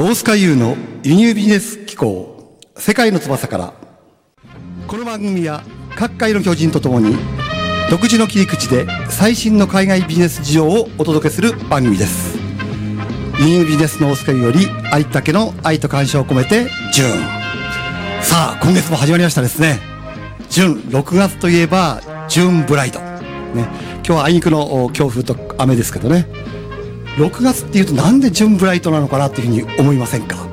大塚優の輸入ビジネス機構世界の翼から。この番組は各界の巨人とともに独自の切り口で最新の海外ビジネス事情をお届けする番組です。輸入ビジネスの大塚優よりありったけの愛と感謝を込めてジューン。さあ今月も始まりましたですね。ジュン6月といえばジューンブライド。ね。今日はあいにくの強風と雨ですけどね。6月っていうとなんでジュンブライトなのかなっていうふうに思いませんか？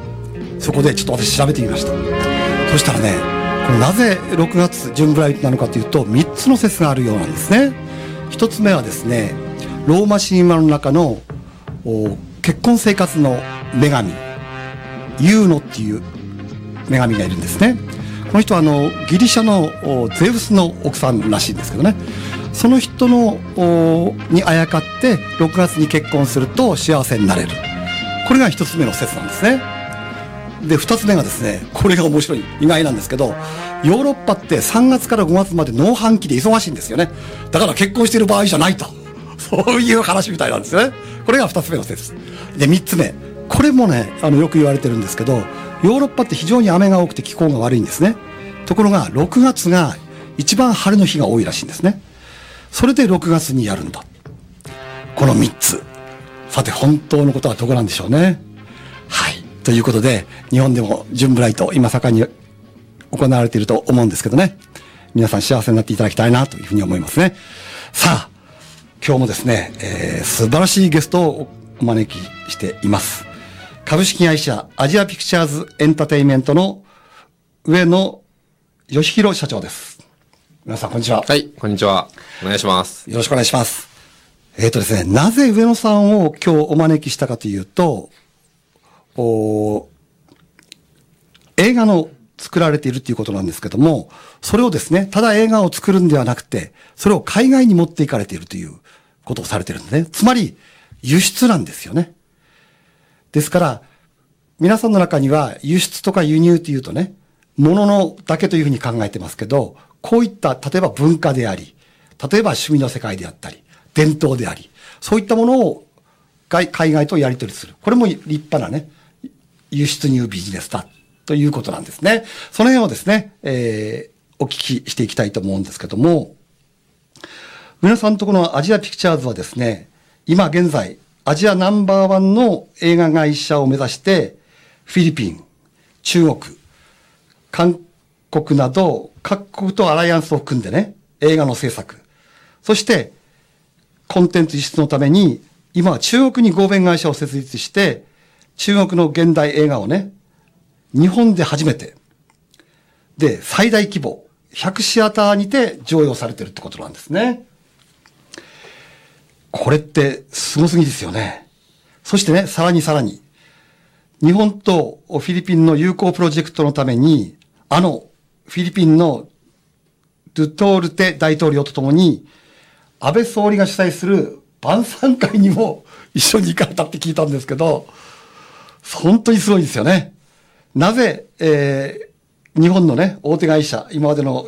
そこでちょっと私調べてみました。そしたらねこのなぜ6月ジュンブライトなのかというと3つの説があるようなんですね。1つ目はですねローマ神話の中の結婚生活の女神ユーノっていう女神がいるんですね。この人はあのギリシャのゼウスの奥さんらしいんですけどね。その人のにあやかって6月に結婚すると幸せになれる。これが1つ目の説なんですね。で2つ目がですねこれが面白い意外なんですけどヨーロッパって3月から5月まで農繁期で忙しいんですよね。だから結婚している場合じゃないと。そういう話みたいなんですね。これが2つ目の説。で3つ目。これもねあのよく言われてるんですけどヨーロッパって非常に雨が多くて気候が悪いんですね。ところが6月が一番晴れの日が多いらしいんですね。それで6月にやるんだ。この3つ。さて、本当のことはどこなんでしょうね。はい。ということで、日本でもジュンブライト、今盛んに行われていると思うんですけどね。皆さん幸せになっていただきたいなというふうに思いますね。さあ、今日もですね、えー、素晴らしいゲストをお招きしています。株式会社アジアピクチャーズエンターテイメントの上野義弘社長です。皆さん、こんにちは。はい、こんにちは。お願いします。よろしくお願いします。えっ、ー、とですね、なぜ上野さんを今日お招きしたかというと、お映画の作られているということなんですけども、それをですね、ただ映画を作るんではなくて、それを海外に持っていかれているということをされてるんですね。つまり、輸出なんですよね。ですから、皆さんの中には輸出とか輸入というとね、物のだけというふうに考えてますけど、こういった、例えば文化であり、例えば趣味の世界であったり、伝統であり、そういったものを海外とやり取りする。これも立派なね、輸出入ビジネスだということなんですね。その辺をですね、えー、お聞きしていきたいと思うんですけども、皆さんとこのアジアピクチャーズはですね、今現在、アジアナンバーワンの映画会社を目指して、フィリピン、中国、韓国など各国とアライアンスを組んでね、映画の制作。そして、コンテンツ輸出のために、今は中国に合弁会社を設立して、中国の現代映画をね、日本で初めて、で、最大規模、100シアターにて上映されてるってことなんですね。これってすすぎですよね。そしてね、さらにさらに、日本とフィリピンの友好プロジェクトのために、あのフィリピンのドゥトールテ大統領と共に、安倍総理が主催する晩餐会にも一緒に行かれたって聞いたんですけど、本当にすごいですよね。なぜ、えー、日本のね、大手会社、今までの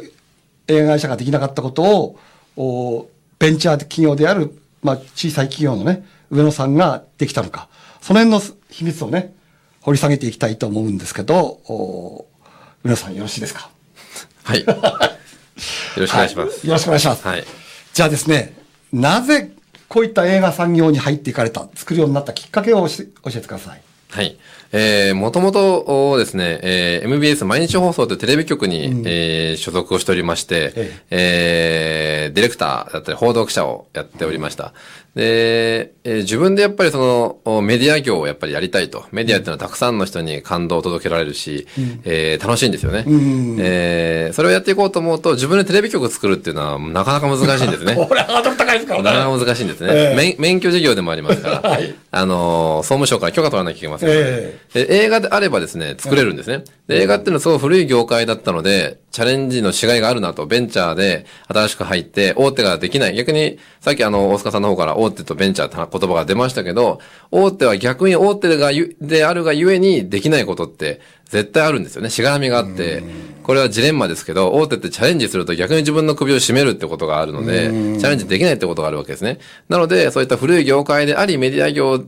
映画会社ができなかったことを、おベンチャー企業である、まあ、小さい企業のね、上野さんができたのか。その辺の秘密をね、掘り下げていきたいと思うんですけど、お上野さんよろしいですか？はい。よろしくお願いします、はい、よろしくお願いします。はい。じゃあですね、なぜこういった映画産業に入っていかれた、作るようになったきっかけを教えてください。はい。えー、もともとですね、えー、MBS 毎日放送というテレビ局に、うん、えー、所属をしておりまして、えええー、ディレクターだったり報道記者をやっておりました。で、えー、自分でやっぱりそのメディア業をやっぱりやりたいと。メディアっていうのはたくさんの人に感動を届けられるし、うん、えー、楽しいんですよね、うん、えー、それをやっていこうと思うと、自分でテレビ局作るっていうのはなかなか難しいんですね。これハードル高いですか？らね。なかなか難しいんですね。えー、免免許事業でもありますから、はい、あのー、総務省から許可取らなきゃいけません、えー、映画であればですね、作れるんですね。で映画っていうのはすごい古い業界だったので、チャレンジのしがいがあるなと、ベンチャーで新しく入って、大手ができない。逆に、さっきあの、大塚さんの方から大手とベンチャーって言葉が出ましたけど、大手は逆に大手がであるがゆえにできないことって絶対あるんですよね。しがらみがあって、これはジレンマですけど、大手ってチャレンジすると逆に自分の首を絞めるってことがあるので、チャレンジできないってことがあるわけですね。なので、そういった古い業界であり、メディア業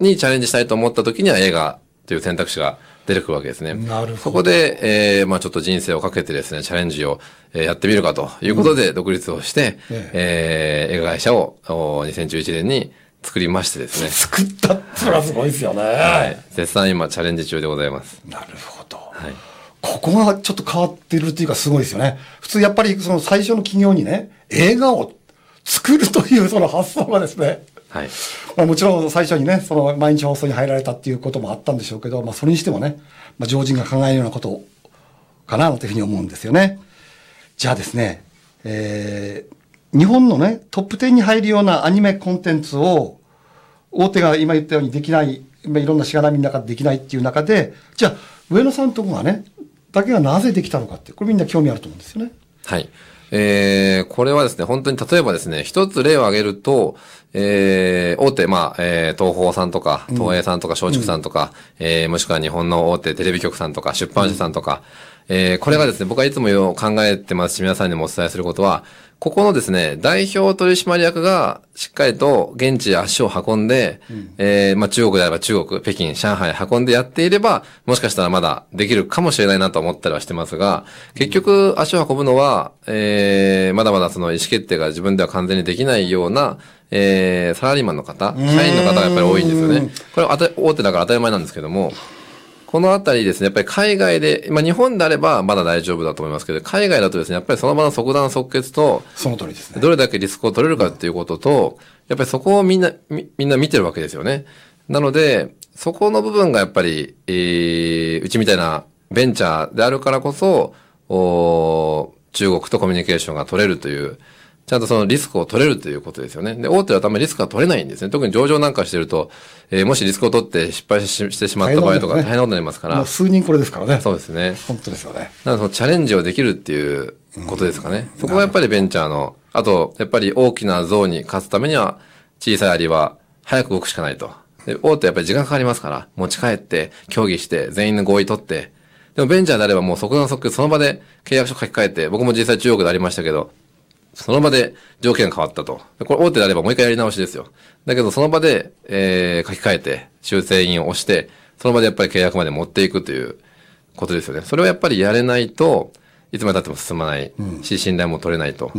にチャレンジしたいと思った時には映画という選択肢が出てくるわけですね。なるほど。そこで、えー、まあちょっと人生をかけてですね、チャレンジを、えー、やってみるかということで、独立をして、うん、えー、映画会社を2011年に作りましてですね。作ったってのはすごいですよね。はい。絶賛今チャレンジ中でございます。なるほど。はい。ここがちょっと変わってるっていうかすごいですよね。普通やっぱりその最初の企業にね、映画を作るというその発想がですね、はい。まあもちろん最初にね、その毎日放送に入られたっていうこともあったんでしょうけど、まあそれにしてもね、まあ常人が考えるようなことかなというふうに思うんですよね。じゃあですね、えー、日本のね、トップ10に入るようなアニメコンテンツを、大手が今言ったようにできない、今いろんなしがらみの中でできないっていう中で、じゃあ、上野さんとこがね、だけがなぜできたのかって、これみんな興味あると思うんですよね。はい。えー、これはですね、本当に例えばですね、一つ例を挙げると、えー、大手、まあ、えー、東宝さんとか、東映さんとか、松竹さんとか、うん、えー、もしくは日本の大手テレビ局さんとか、出版社さんとか、うん、えー、これがですね、僕はいつも考えてますし、皆さんにもお伝えすることは、ここのですね、代表取締役がしっかりと現地へ足を運んで、うん、えー、まあ中国であれば中国、北京、上海運んでやっていれば、もしかしたらまだできるかもしれないなと思ったりはしてますが、結局足を運ぶのは、えー、まだまだその意思決定が自分では完全にできないような、えー、サラリーマンの方、社員の方がやっぱり多いんですよね。これは大手だから当たり前なんですけども、このあたりですね、やっぱり海外で、まあ日本であればまだ大丈夫だと思いますけど、海外だとですね、やっぱりその場の即断即決と、その通りですね。どれだけリスクを取れるかっていうことと、やっぱりそこをみんな、みみんな見てるわけですよね。なので、そこの部分がやっぱり、えー、うちみたいなベンチャーであるからこそ、お中国とコミュニケーションが取れるという、ちゃんとそのリスクを取れるということですよね。で、大手はたまにリスクが取れないんですね。特に上場なんかしてると、えー、もしリスクを取って失敗してしまった場合とか大変なことになりますから。数人これですからね。そうですね。本当ですよね。なのでそのチャレンジをできるっていうことですかね。そこがやっぱりベンチャーの、あと、やっぱり大きな像に勝つためには、小さいアリは早く動くしかないと。で、大手はやっぱり時間かかりますから、持ち帰って、協議して、全員の合意取って、でもベンチャーであればもう即断即決その場で契約書書き換えて、僕も実際中国でありましたけど、その場で条件が変わったと。これ大手であればもう一回やり直しですよ。だけどその場で、えー、書き換えて、修正印を押して、その場でやっぱり契約まで持っていくということですよね。それをやっぱりやれないと、いつまで経っても進まないし、うん、信頼も取れないと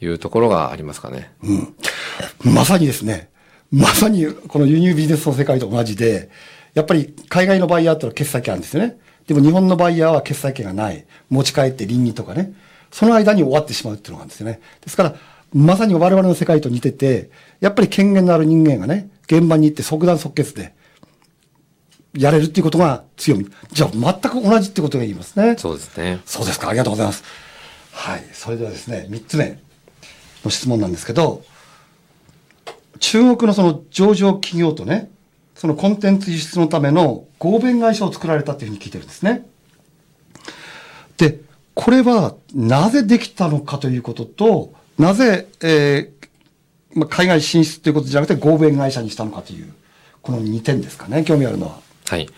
いうところがありますかね。うん。まさにですね。まさにこの輸入ビジネスの世界と同じで、やっぱり海外のバイヤーってのは決済権あるんですよね。でも日本のバイヤーは決済権がない。持ち帰って倫理とかね。その間に終わってしまうっていうのがあるんですよね。ですから、まさに我々の世界と似てて、やっぱり権限のある人間がね、現場に行って即断即決で、やれるっていうことが強み。じゃあ、全く同じってことが言いますね。そうですね。そうですか。ありがとうございます。はい。それではですね、三つ目の質問なんですけど、中国のその上場企業とね、そのコンテンツ輸出のための合弁会社を作られたっていうふうに聞いてるんですね。で、これはなぜできたのかということと、なぜ、えー、まあ、海外進出ということじゃなくて合弁会社にしたのかという、この2点ですかね、興味あるのは。はい。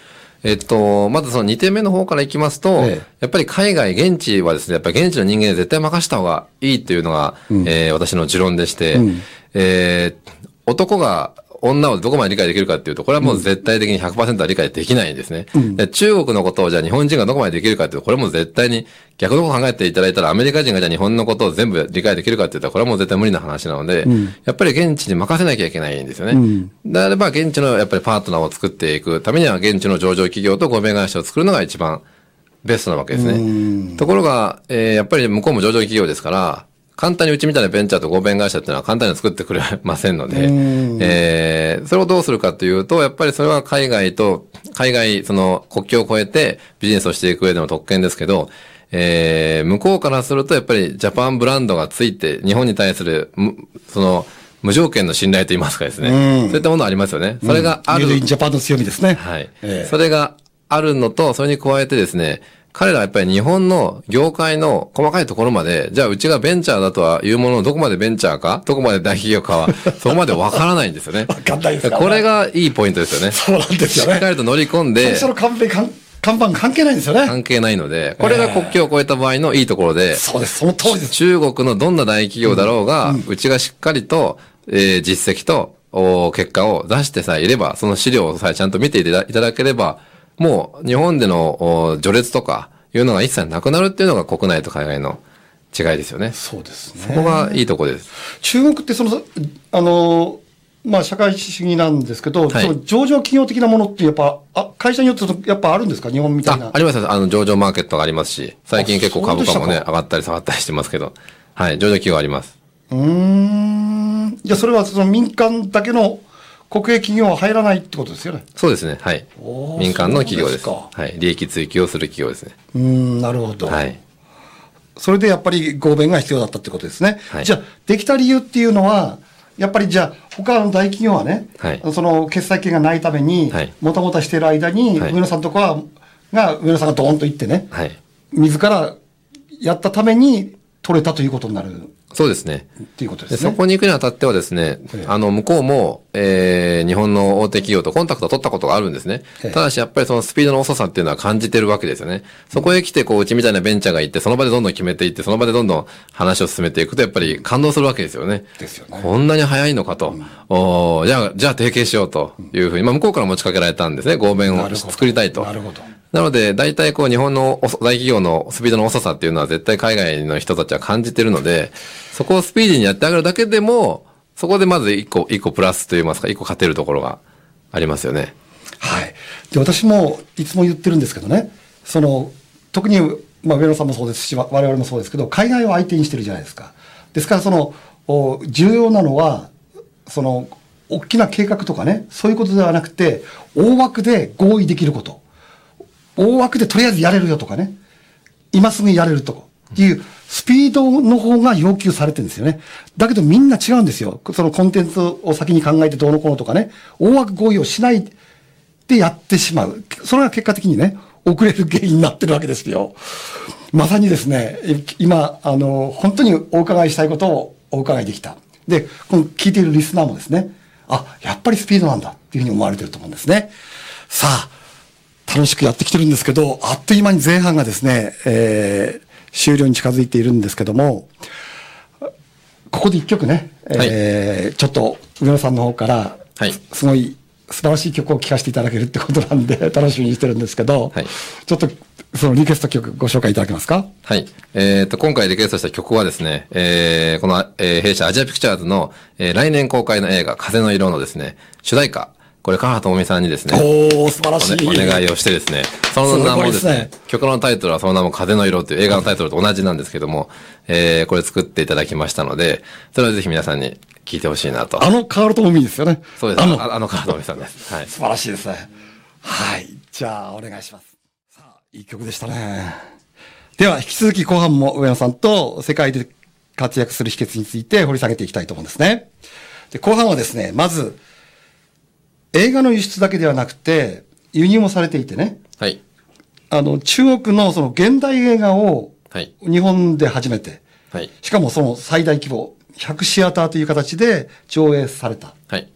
えっと、まずその2点目の方からいきますと、ええ、やっぱり海外、現地はですね、やっぱり現地の人間で絶対任した方がいいというのが、うん、えー、私の持論でして、うん、えー、男が女をどこまで理解できるかっていうと、これはもう絶対的に100%は理解できないんですね。うん、で中国のことをじゃあ日本人がどこまでできるかっていうと、これも絶対に逆のこと考えていただいたら、アメリカ人がじゃあ日本のことを全部理解できるかって言ったら、これはもう絶対無理な話なので、うん、やっぱり現地に任せなきゃいけないんですよね。うん、であれば、現地のやっぱりパートナーを作っていくためには、現地の上場企業と合弁会社を作るのが一番ベストなわけですね。ところが、えー、やっぱり向こうも上場企業ですから、簡単にうちみたいなベンチャーと合弁会社っていうのは簡単に作ってくれませんので、えー、それをどうするかというと、やっぱりそれは海外と、海外、その国境を越えてビジネスをしていく上での特権ですけど、えー、向こうからするとやっぱりジャパンブランドがついて、日本に対する、その、無条件の信頼といいますかですね。そういったものありますよね。それがある。ジャパンの強みですね。はい。えー、それがあるのと、それに加えてですね、彼らはやっぱり日本の業界の細かいところまで、じゃあうちがベンチャーだとはいうもののどこまでベンチャーか、どこまで大企業かは、そこまでわからないんですよね。わかんないですか、ね、これがいいポイントですよね。そうなんですよね。しっかりと乗り込んで。最初のカンペ看板関係ないんですよね。関係ないので、これが国境を越えた場合のいいところで、そうです、その通りです。中国のどんな大企業だろうが、うんうん、うちがしっかりと、えー、実績と、お結果を出してさえいれば、その資料をさえちゃんと見ていただければ、もう日本での序列とかいうのが一切なくなるっていうのが国内と海外の違いですよね。そうですね。そこがいいとこです。中国ってその、あの、まあ、社会主義なんですけど、はい、その上場企業的なものってやっぱ、あ会社によってやっぱあるんですか？日本みたいな。あありますあの、上場マーケットがありますし、最近結構株価もね、上がったり下がったりしてますけど、はい、上場企業あります。うん。じゃあ、それはその民間だけの国営企業は入らないってことですよね。そうですね。はい。民間の企業です。ですはい。利益追求をする企業ですね。うん、なるほど。はい。それでやっぱり合弁が必要だったってことですね。はい、じゃあ、できた理由っていうのは、やっぱりじゃあ、他の大企業はね、はい、その決済権がないために、もたもたしている間に、上野さんとかは、が、上野さんがドーンと行ってね、はい、自らやったために取れたということになる。そうですね。っていうことですね。そこに行くにあたってはですね、あの、向こうも、えー、日本の大手企業とコンタクトを取ったことがあるんですね。ただし、やっぱりそのスピードの遅さっていうのは感じてるわけですよね。そこへ来て、こう、うちみたいなベンチャーが行って、その場でどんどん決めていって、その場でどんどん話を進めていくと、やっぱり感動するわけですよね。ですよね。こんなに早いのかと。うん、おじゃあ、じゃあ提携しようというふうに、まあ、向こうから持ちかけられたんですね。合弁を作りたいと。なるほど。なので、大体こう日本の大企業のスピードの遅さっていうのは絶対海外の人たちは感じてるので、そこをスピーディーにやってあげるだけでも、そこでまず一個、一個プラスといいますか、一個勝てるところがありますよね。はい。で、私もいつも言ってるんですけどね、その、特に、まあ、上野さんもそうですし、我々もそうですけど、海外を相手にしてるじゃないですか。ですから、その、重要なのは、その、大きな計画とかね、そういうことではなくて、大枠で合意できること。大枠でとりあえずやれるよとかね、今すぐやれるとっていうスピードの方が要求されてるんですよね。だけどみんな違うんですよ。そのコンテンツを先に考えてどうのこうのとかね、大枠合意をしないでやってしまう。それが結果的にね、遅れる原因になってるわけですよ。まさにですね、今、あの、本当にお伺いしたいことをお伺いできた。で、この聞いているリスナーもですね、あ、やっぱりスピードなんだっていうふうに思われてると思うんですね。さあ、楽しくやってきてるんですけど、あっという間に前半がですね、えー、終了に近づいているんですけども、ここで一曲ね、えー、はい、ちょっと上野さんの方から、はい、すごい素晴らしい曲を聴かせていただけるってことなんで、楽しみにしてるんですけど、はい、ちょっとそのリクエスト曲ご紹介いただけますか？はい。えっ、ー、と、今回リクエストした曲はですね、えー、この、えー、弊社アジアピクチャーズの、えー、来年公開の映画、風の色のですね、主題歌、これ、川智美さんにですね。おー、素晴らしい。お願いをしてですね。その名もですね、すね曲のタイトルはその名も風の色という映画のタイトルと同じなんですけども、えー、これ作っていただきましたので、それをぜひ皆さんに聞いてほしいなと。あの川智美ですよね。そうです。あの、あの川智美さんです。はい。素晴らしいですね。はい。じゃあ、お願いします。さあ、いい曲でしたね。では、引き続き後半も上野さんと世界で活躍する秘訣について掘り下げていきたいと思うんですね。で、後半はですね、まず、映画の輸出だけではなくて、輸入もされていてね。はい。あの、中国のその現代映画を、はい。日本で初めて。はい。しかもその最大規模、100シアターという形で上映された。はい。そういう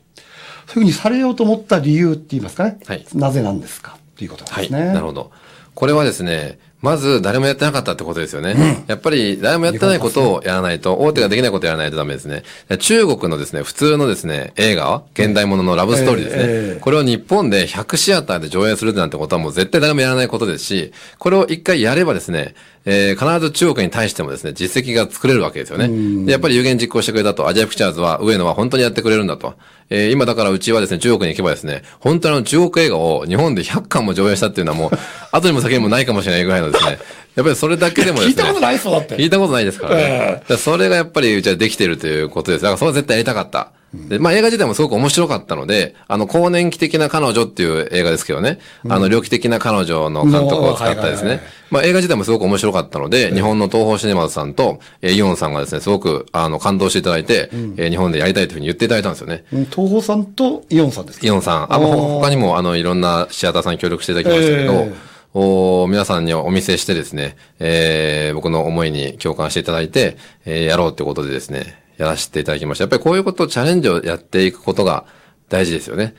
ふうにされようと思った理由って言いますかね。はい。なぜなんですか？ということですね。はい。なるほど。これはですね、まず誰もやってなかったってことですよね。うん、やっぱり誰もやってないことをやらないと、大手ができないことをやらないとダメですね。中国のですね、普通のですね、映画現代もののラブストーリーですね、えーこれを日本で100シアターで上映するなんてことはもう絶対誰もやらないことですし、これを一回やればですね、えー、必ず中国に対してもですね、実績が作れるわけですよね。で、やっぱり有言実行してくれたと、アジアピクチャーズは、上野は本当にやってくれるんだと。えー、今だからうちはですね、中国に行けばですね、本当の中国映画を日本で100巻も上映したっていうのはもう、後にも先にもないかもしれないぐらいのですね、やっぱりそれだけでもですね。聞いたことないそうだって。聞いたことないですからね。えー、それがやっぱりうちはできてるということです。だからそれは絶対やりたかった。で、まあ映画自体もすごく面白かったので、あの、更年期的な彼女っていう映画ですけどね、うん、あの、猟奇的な彼女の監督を使ったですね、まあ映画自体もすごく面白かったので、日本の東宝シネマズさんと、えイオンさんがですね、すごく、あの、感動していただいて、うん、え日本でやりたいというふうに言っていただいたんですよね。東宝さんとイオンさんですか？イオンさん。あ、他にも、あの、いろんなシアターさんに協力していただきましたけど、えーお皆さんにお見せしてですね、えー、僕の思いに共感していただいて、えー、やろうってことでですね、やらせていただきました。やっぱりこういうこと、チャレンジをやっていくことが大事ですよね。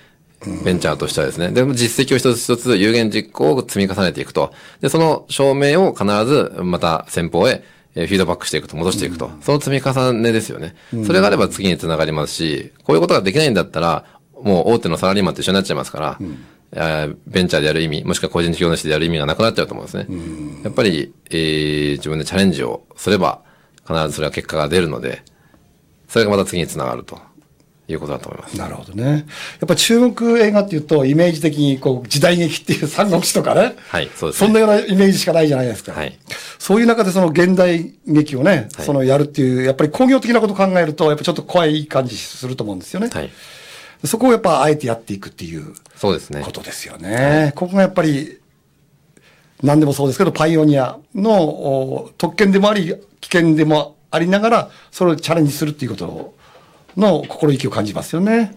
ベンチャーとしてはですね。でも実績を一つ一つ有言実行を積み重ねていくと。で、その証明を必ずまた先方へフィードバックしていくと、戻していくと。その積み重ねですよね。それがあれば次につながりますし、こういうことができないんだったら、もう大手のサラリーマンと一緒になっちゃいますから、ベンチャーでやる意味、もしくは個人事業主でやる意味がなくなっちゃうと思うんですね。やっぱり、えー、自分でチャレンジをすれば、必ずそれは結果が出るので、それがまた次につながると。いうことだと思います。なるほどね。やっぱ中国映画っていうと、イメージ的にこう時代劇っていう三国志とかね。はい、そうです、ね、そんなようなイメージしかないじゃないですか。はい。そういう中でその現代劇をね、はい、そのやるっていう、やっぱり工業的なことを考えると、やっぱちょっと怖い感じすると思うんですよね。はい。そこをやっぱあえてやっていくっていう。そうですね。ことですよね。ここがやっぱり、何でもそうですけど、パイオニアの特権でもあり、危険でもありながら、それをチャレンジするっていうことの心意気を感じますよね。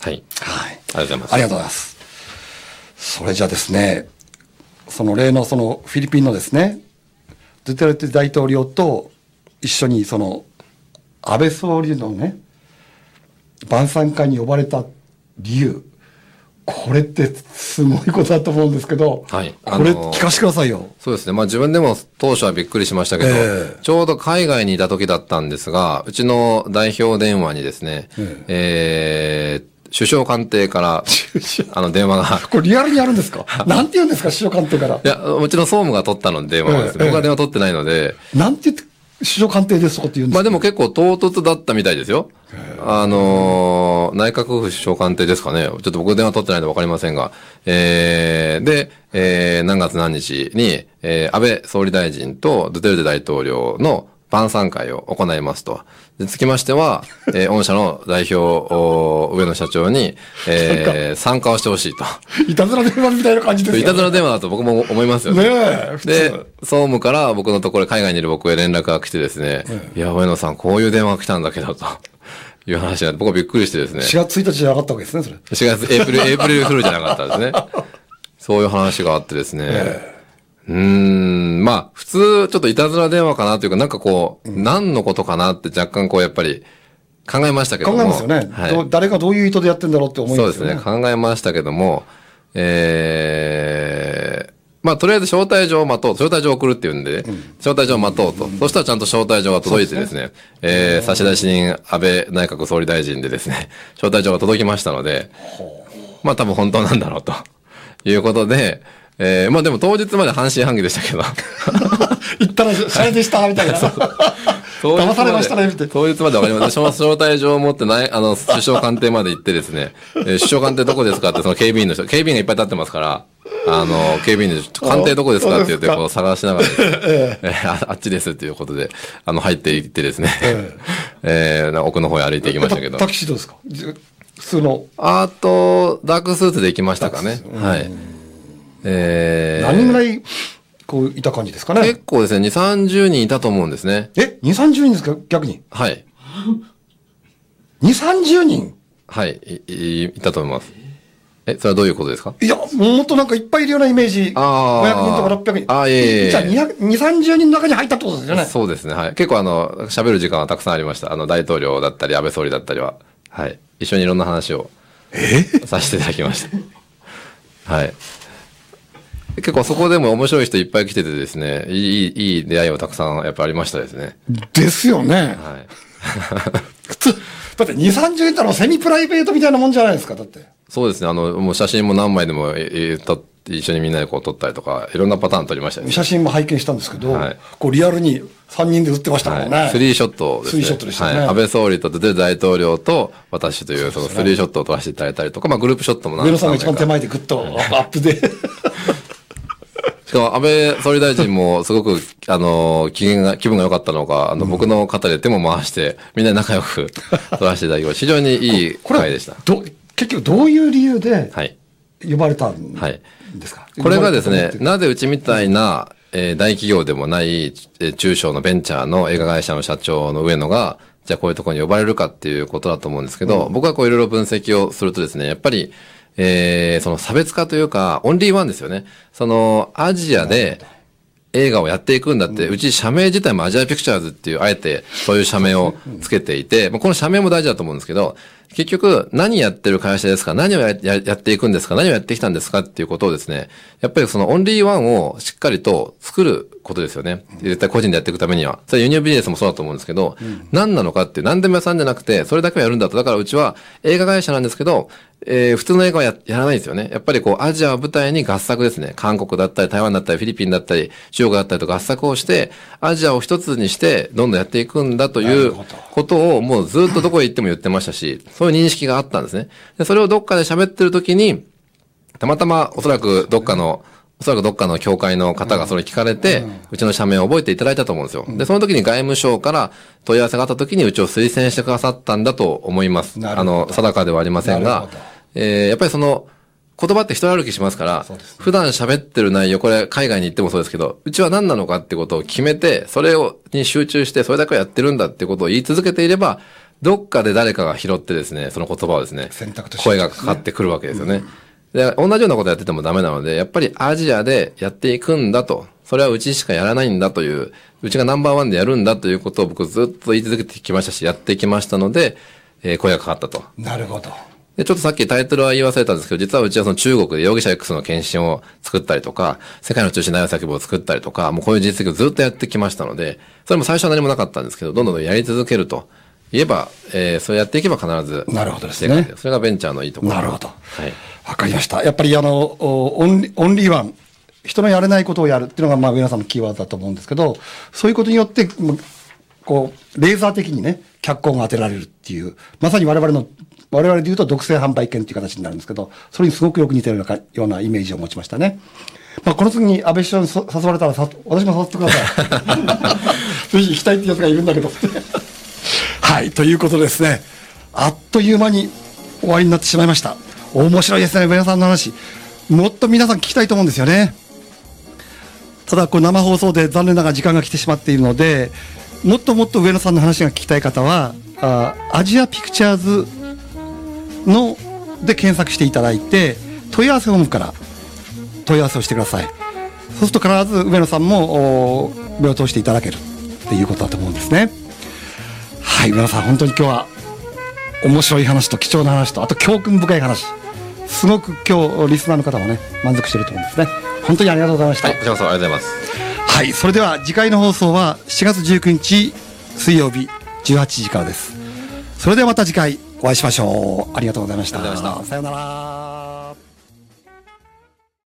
はい。はい。ありがとうございます。ありがとうございます。それじゃあですね、その例のそのフィリピンのですね、ドゥテルテ大統領と一緒にその安倍総理のね、晩餐会に呼ばれた理由、これってすごいことだと思うんですけど、はい。これ聞かせてくださいよ。そうですね。まあ自分でも当初はびっくりしましたけど、えー、ちょうど海外にいた時だったんですが、うちの代表電話にですね、えー、えー首相官邸から、あの電話が。これリアルにあるんですか？なんて言うんですか？首相官邸から。いや、もちろん総務が取ったので電話はです僕は電話取ってないので。なんて言って首相官邸ですとかって言うんですかまあでも結構唐突だったみたいですよ。あのー、内閣府首相官邸ですかね。ちょっと僕電話取ってないのでわかりませんが。えー、で、えー、何月何日に、えー、安倍総理大臣とドゥテルテ大統領の晩餐会を行いますと。で、つきましては、えー、御社の代表、上野社長に、えー、参加をしてほしいと。いたずら電話みたいな感じですね。いたずら電話だと僕も思いますよね。ねで、総務から僕のところ、海外にいる僕へ連絡が来てですね、いや、上野さん、こういう電話が来たんだけど、と。いう話が、僕はびっくりしてですね。4月1日じゃなかったわけですね、それ。4月、エイプリル、エイプリルフルじゃなかったですね。そういう話があってですね。えーうん、まあ、普通、ちょっといたずら電話かなというか、なんかこう、うん、何のことかなって若干こう、やっぱり、考えましたけども。考えますよね。はい、誰がどういう意図でやってんだろうって思いますよね。そうですね。考えましたけども、ええー、まあ、とりあえず招待状を待とう。招待状を送るっていうんで、うん、招待状を待とうと。うん、そしたらちゃんと招待状が届いてですね、すねえー、差出人安倍内閣総理大臣でですね、招待状が届きましたので、まあ多分本当なんだろうということで、えー、まあでも当日まで半信半疑でしたけど。行ったら、シャレでした、みたいな。騙されましたね、みたいな。当日までわかりません。招待状を持ってない、あの、首相官邸まで行ってですね、えー、首相官邸どこですかって、その警備員の人、警備員がいっぱい立ってますから、あの、警備員で、官邸どこですかって言って、こう探しながら、えー、ああっちですっていうことで、あの、入っていってですね、えー、えー、奥の方へ歩いていきましたけど。タキシードですか？普通の。あと、ダークスーツで行きましたかね。はい。えー、何人ぐらい、こう、いた感じですかね？結構ですね、2、30人いたと思うんですね。え ?2、30人ですか？逆に？はい。2、30人？はい、い、いたと思います。え、それはどういうことですか？いや、もっとなんかいっぱいいるようなイメージ。ああ。500人とか600人。ああ、いえいえ。じゃあ200、2、30人の中に入ったってことですよね。そうですね。はい。結構あの、喋る時間はたくさんありました。あの、大統領だったり、安倍総理だったりは。はい。一緒にいろんな話を。え？させていただきました。はい。結構そこでも面白い人いっぱい来ててですね、いい、いい出会いはたくさんやっぱありましたですね。ですよね。はい。普通、だって2、30人たらセミプライベートみたいなもんじゃないですか、だって。そうですね。あの、もう写真も何枚でもえ撮って、一緒にみんなでこう撮ったりとか、いろんなパターン撮りましたね。写真も拝見したんですけど、はい、こうリアルに3人で写ってましたもんね。はい、スリーショットですね。スリーショットでしたね。はい、安倍総理とデ大統領と私という、そのスリーショットを撮らせていただいたりとか、まあグループショットも上野さんが一番手前でグッとアップで。しかも安倍総理大臣もすごく、あの、機嫌が、気分が良かったのか、あの、僕の肩で手も回して、みんな仲良く 撮らせていただきました。非常にいい会でした。ど、結局どういう理由で、はい。呼ばれたんですか、はい、これがですね、なぜうちみたいな、えー、大企業でもない、えー、中小のベンチャーの映画会社の社長の上野が、じゃあこういうところに呼ばれるかっていうことだと思うんですけど、うん、僕はこういろいろ分析をするとですね、やっぱり、えー、その差別化というか、オンリーワンですよね。その、アジアで映画をやっていくんだって、うち社名自体もアジアピクチャーズっていう、あえてそういう社名をつけていて、この社名も大事だと思うんですけど、結局、何やってる会社ですか何をやっていくんですか何をやってきたんですかっていうことをですね、やっぱりそのオンリーワンをしっかりと作ることですよね。絶対個人でやっていくためには。それ輸入ビジネスもそうだと思うんですけど、うん、何なのかって何でも屋さんじゃなくて、それだけをやるんだと。だからうちは映画会社なんですけど、えー、普通の映画はややらないんですよね。やっぱりこう、アジアを舞台に合作ですね。韓国だったり、台湾だったり、フィリピンだったり、中国だったりと合作をして、アジアを一つにして、どんどんやっていくんだということを、もうずっとどこへ行っても言ってましたし、そういう認識があったんですね。で、それをどっかで喋ってる時に、たまたまおそらくどっかの、おそらくどっかの教会の方がそれ聞かれて、うちの社名を覚えていただいたと思うんですよ。で、その時に外務省から問い合わせがあった時にうちを推薦してくださったんだと思います。あの、定かではありませんが、えー、やっぱりその、言葉って人歩きしますから、ね、普段喋ってる内容、これ海外に行ってもそうですけど、うちは何なのかってことを決めて、それを、に集中して、それだけやってるんだってことを言い続けていれば、どっかで誰かが拾ってですね、その言葉をですね、選択として、ね、声がかかってくるわけですよね。うん、で、同じようなことやっててもダメなので、やっぱりアジアでやっていくんだと、それはうちしかやらないんだという、うちがナンバーワンでやるんだということを僕ずっと言い続けてきましたし、やってきましたので、えー、声がかかったと。なるほど。で、ちょっとさっきタイトルは言い忘れたんですけど、実はうちはその中国で容疑者 X の献身を作ったりとか、世界の中心で愛を叫ぶを作ったりとか、もうこういう実績をずっとやってきましたので、それも最初は何もなかったんですけど、どんどんやり続けると。言えば、えー、そうやっていけば必ず。なるほどですね。それがベンチャーのいいところ。なるほど。はい。わかりました。やっぱりあの、オンオンリーワン、人のやれないことをやるっていうのが、まあ、皆さんのキーワードだと思うんですけど、そういうことによって、こう、レーザー的にね、脚光が当てられるっていう、まさに我々の我々で言うと独占販売権という形になるんですけど、それにすごくよく似てるようなイメージを持ちましたね。まあ、この次に安倍首相に誘われたらさ、私も誘ってください。ぜひ行きたいってやつがいるんだけど。はい、ということですね。あっという間に終わりになってしまいました。面白いですね、皆さんの話。もっと皆さん聞きたいと思うんですよね。ただ、こう生放送で残念ながら時間が来てしまっているので、もっともっと上野さんの話が聞きたい方は、あアジアピクチャーズので検索していただいて問い合わせフォームから問い合わせをしてください。そうすると必ず上野さんも目を通していただけるっていうことだと思うんですね。はい上野さん本当に今日は面白い話と貴重な話とあと教訓深い話。すごく今日リスナーの方もね満足してると思うんですね。本当にありがとうございました。はいこちらこそありがとうございます。はいそれでは次回の放送は7月19日水曜日18時からです。それではまた次回お会いしましょう。ありがとうございました。さようなら